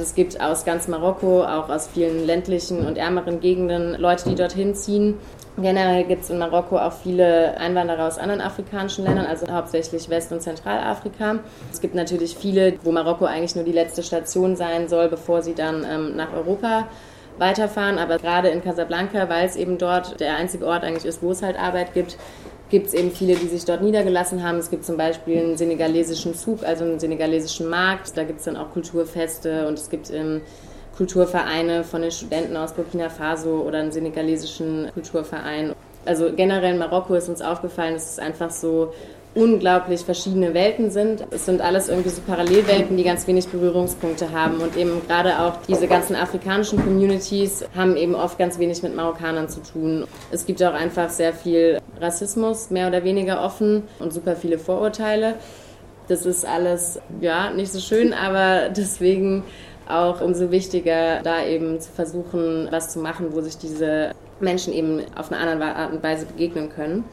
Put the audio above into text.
Es gibt aus ganz Marokko, auch aus vielen ländlichen und ärmeren Gegenden Leute, die dorthin ziehen. Generell gibt es in Marokko auch viele Einwanderer aus anderen afrikanischen Ländern, also hauptsächlich West- und Zentralafrika. Es gibt natürlich viele, wo Marokko eigentlich nur die letzte Station sein soll, bevor sie dann ähm, nach Europa weiterfahren. Aber gerade in Casablanca, weil es eben dort der einzige Ort eigentlich ist, wo es halt Arbeit gibt, gibt es eben viele, die sich dort niedergelassen haben. Es gibt zum Beispiel einen senegalesischen Zug, also einen senegalesischen Markt. Da gibt es dann auch Kulturfeste und es gibt ähm, Kulturvereine von den Studenten aus Burkina Faso oder einen senegalesischen Kulturverein. Also generell in Marokko ist uns aufgefallen, dass es einfach so unglaublich verschiedene Welten sind. Es sind alles irgendwie so Parallelwelten, die ganz wenig Berührungspunkte haben. Und eben gerade auch diese ganzen afrikanischen Communities haben eben oft ganz wenig mit Marokkanern zu tun. Es gibt auch einfach sehr viel Rassismus, mehr oder weniger offen und super viele Vorurteile. Das ist alles, ja, nicht so schön, aber deswegen auch umso wichtiger, da eben zu versuchen, was zu machen, wo sich diese Menschen eben auf eine andere Art und Weise begegnen können.